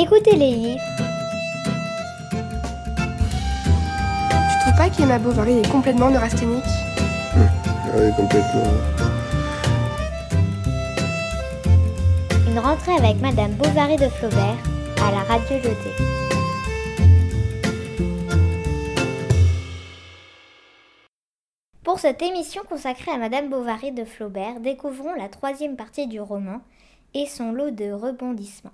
Écoutez les livres. Tu trouves pas qu'Emma Bovary est complètement neurasthénique Oui, complètement. Une rentrée avec Madame Bovary de Flaubert à la radio Jeté. Pour cette émission consacrée à Madame Bovary de Flaubert, découvrons la troisième partie du roman et son lot de rebondissements.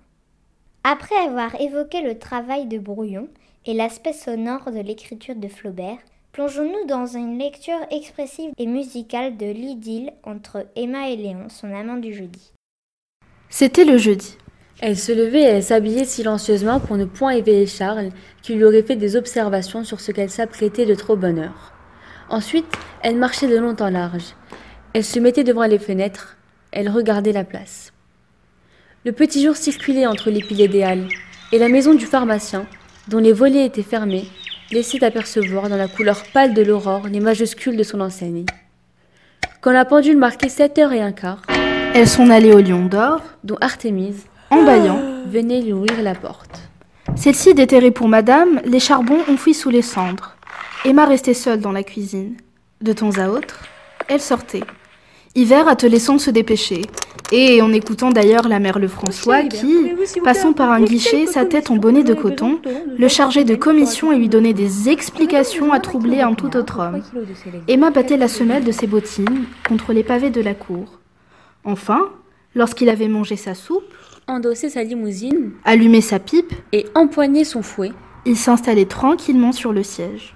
Après avoir évoqué le travail de brouillon et l'aspect sonore de l'écriture de Flaubert, plongeons-nous dans une lecture expressive et musicale de l'idylle entre Emma et Léon, son amant du jeudi. C'était le jeudi. Elle se levait et elle s'habillait silencieusement pour ne point éveiller Charles, qui lui aurait fait des observations sur ce qu'elle s'apprêtait de trop bonne heure. Ensuite, elle marchait de long en large. Elle se mettait devant les fenêtres. Elle regardait la place. Le petit jour circulait entre les piliers des halles, et la maison du pharmacien, dont les volets étaient fermés, laissait apercevoir dans la couleur pâle de l'aurore les majuscules de son enseigne. Quand la pendule marquait sept heures et un quart, Elles sont allées au lion d'or, dont Artémise en bâillant. venait lui ouvrir la porte. Celle-ci déterrée pour madame, les charbons enfouis sous les cendres. Emma restait seule dans la cuisine. De temps à autre, elle sortait. Hiver attelait sans se dépêcher, et en écoutant d'ailleurs la mère Lefrançois qui, passant par un guichet, sa tête en bonnet de coton, le chargeait de commission et lui donnait des explications à troubler un tout autre homme. Emma battait la semelle de ses bottines contre les pavés de la cour. Enfin, lorsqu'il avait mangé sa soupe, Endossait sa limousine allumé sa pipe, et empoignait son fouet. il s'installait tranquillement sur le siège.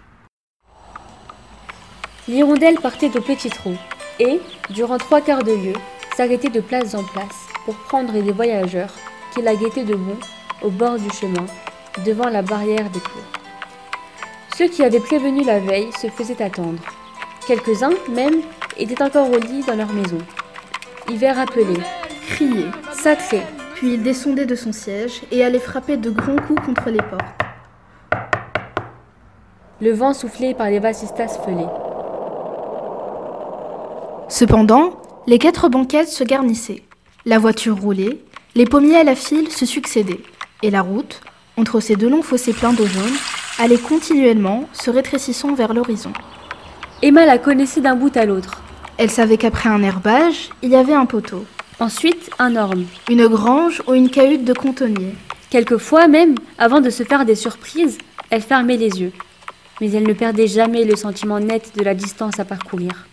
L'hirondelle partait au petit trot et, durant trois quarts de lieue, s'arrêtait de place en place pour prendre des voyageurs qui la guettaient debout au bord du chemin, devant la barrière des cours. Ceux qui avaient prévenu la veille se faisaient attendre. Quelques-uns, même, étaient encore au lit dans leur maison. Hiver appelait, Criait, sacré, puis il descendait de son siège et allait frapper de grands coups contre les portes. le vent soufflé par les vasistas fêlés. Cependant, les quatre banquettes se garnissaient. La voiture roulait, les pommiers à la file se succédaient, et la route, entre ces deux longs fossés pleins d'eau jaune, allait continuellement, se rétrécissant vers l'horizon. Emma la connaissait d'un bout à l'autre. Elle savait qu'après un herbage, il y avait un poteau, Ensuite, un orme. une grange ou une cahute de contonnier. Quelquefois même, avant de se faire des surprises, elle fermait les yeux. Mais elle ne perdait jamais le sentiment net de la distance à parcourir.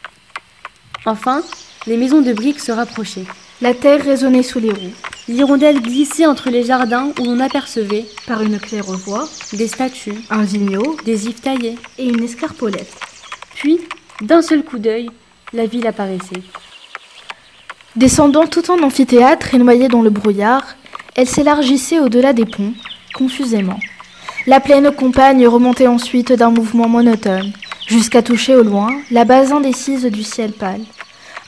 Enfin, les maisons de briques se rapprochaient. La terre résonnait sous les roues. L'hirondelle glissait entre les jardins où l'on apercevait Par une claire-voie, des statues, un vigneau des ifs taillés. et une escarpolette. Puis, d'un seul coup d'œil, la ville apparaissait. Descendant tout en amphithéâtre et noyée dans le brouillard, elle s'élargissait au-delà des ponts, confusément. La plaine campagne remontait ensuite d'un mouvement monotone, jusqu'à toucher au loin la base indécise du ciel pâle.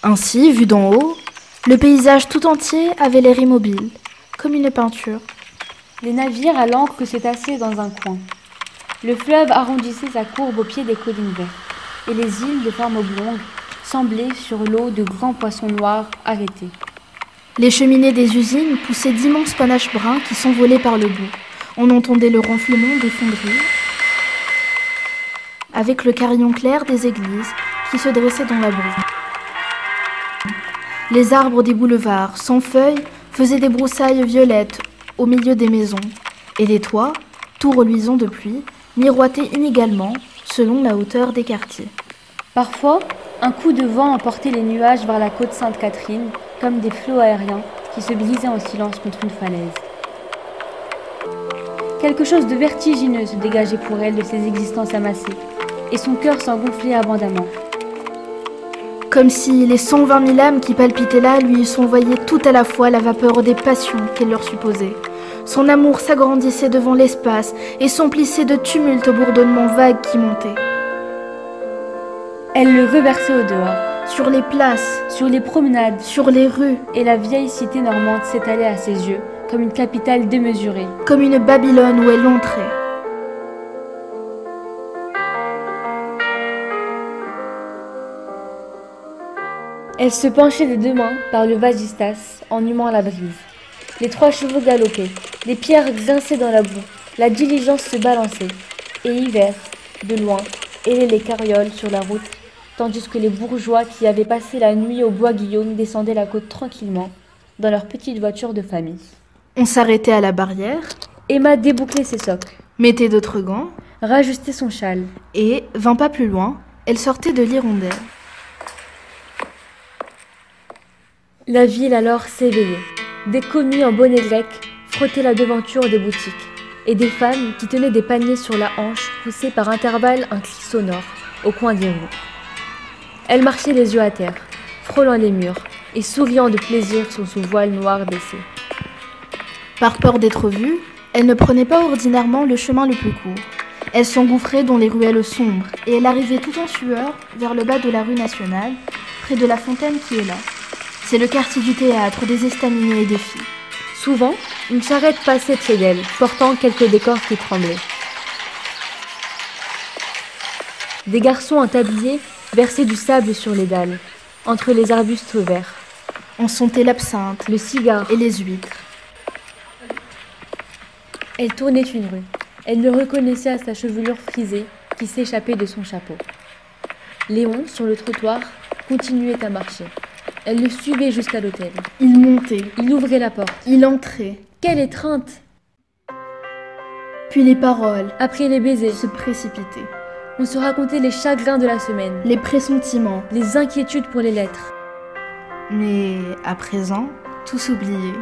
Ainsi, vu d'en haut, le paysage tout entier avait l'air immobile, comme une peinture. Les navires à l'ancre se tassaient dans un coin. Le fleuve arrondissait sa courbe au pied des collines vertes, et les îles de forme oblongue semblaient sur l'eau de grands poissons noirs arrêtés. Les cheminées des usines poussaient d'immenses panaches bruns qui s'envolaient par le bout. On entendait le ronflement des fonderies, avec le carillon clair des églises qui se dressaient dans la brume. Les arbres des boulevards, sans feuilles, faisaient des broussailles violettes au milieu des maisons, et les toits, tout reluisants de pluie, miroitaient inégalement selon la hauteur des quartiers. Parfois, un coup de vent emportait les nuages vers la côte Sainte-Catherine, comme des flots aériens qui se brisaient en silence contre une falaise. Quelque chose de vertigineux se dégageait pour elle de ses existences amassées, et son cœur s'en gonflait abondamment. Comme si les 120 000 âmes qui palpitaient là lui eussent envoyé tout à la fois la vapeur des passions qu'elle leur supposait. Son amour s'agrandissait devant l'espace et s'emplissait de tumultes bourdonnements vagues qui montaient. Elle le reversait au dehors, Sur les places, sur les promenades, sur les rues, et la vieille cité normande s'étalait à ses yeux comme une capitale démesurée. comme une Babylone où elle entrait. Elle se penchait des deux mains par le vasistas en humant la brise. Les trois chevaux galopaient, les pierres grinçaient dans la boue, la diligence se balançait, et Hiver, de loin, hélait les carrioles sur la route, tandis que les bourgeois qui avaient passé la nuit au bois Guillaume descendaient la côte tranquillement, dans leur petite voiture de famille. On s'arrêtait à la barrière, Emma débouclait ses socs, mettait d'autres gants, rajustait son châle. et, vingt pas plus loin, elle sortait de l'hirondelle. La ville alors s'éveillait. Des commis en bonnet grec frottaient la devanture des boutiques, et des femmes qui tenaient des paniers sur la hanche poussaient par intervalles un cri sonore au coin des rues. Elle marchait les yeux à terre, frôlant les murs et souriant de plaisir sous son voile noir baissé. Par peur d'être vue, elle ne prenait pas ordinairement le chemin le plus court. Elle s'engouffrait dans les ruelles sombres et elle arrivait tout en sueur vers le bas de la rue nationale, près de la fontaine qui est là. C'est le quartier du théâtre, des estaminets et des filles. Souvent, une charrette passait près d'elle, portant quelques décors qui tremblaient. Des garçons en tablier versaient du sable sur les dalles, entre les arbustes verts, On sentait l'absinthe le cigare. et les huîtres. Elle tournait une rue. Elle le reconnaissait à sa chevelure frisée qui s'échappait de son chapeau. Léon, sur le trottoir, continuait à marcher. Elle le suivait jusqu'à l'hôtel. Il montait, Il ouvrait la porte. il entrait, Quelle étreinte puis les paroles Après les baisers, se précipitaient, on se racontait les chagrins de la semaine, les pressentiments. les inquiétudes pour les lettres. Mais à présent, tout s'oubliait,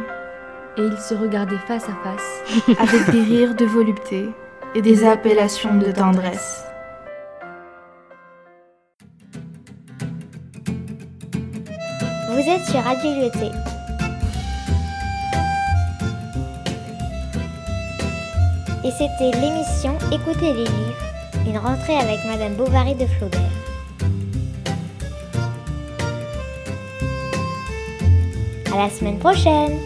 Et ils se regardaient face à face. avec des rires de volupté et des appellations de tendresse. Vous êtes sur Radio. Et c'était l'émission Écoutez les livres, une rentrée avec Madame Bovary de Flaubert. À la semaine prochaine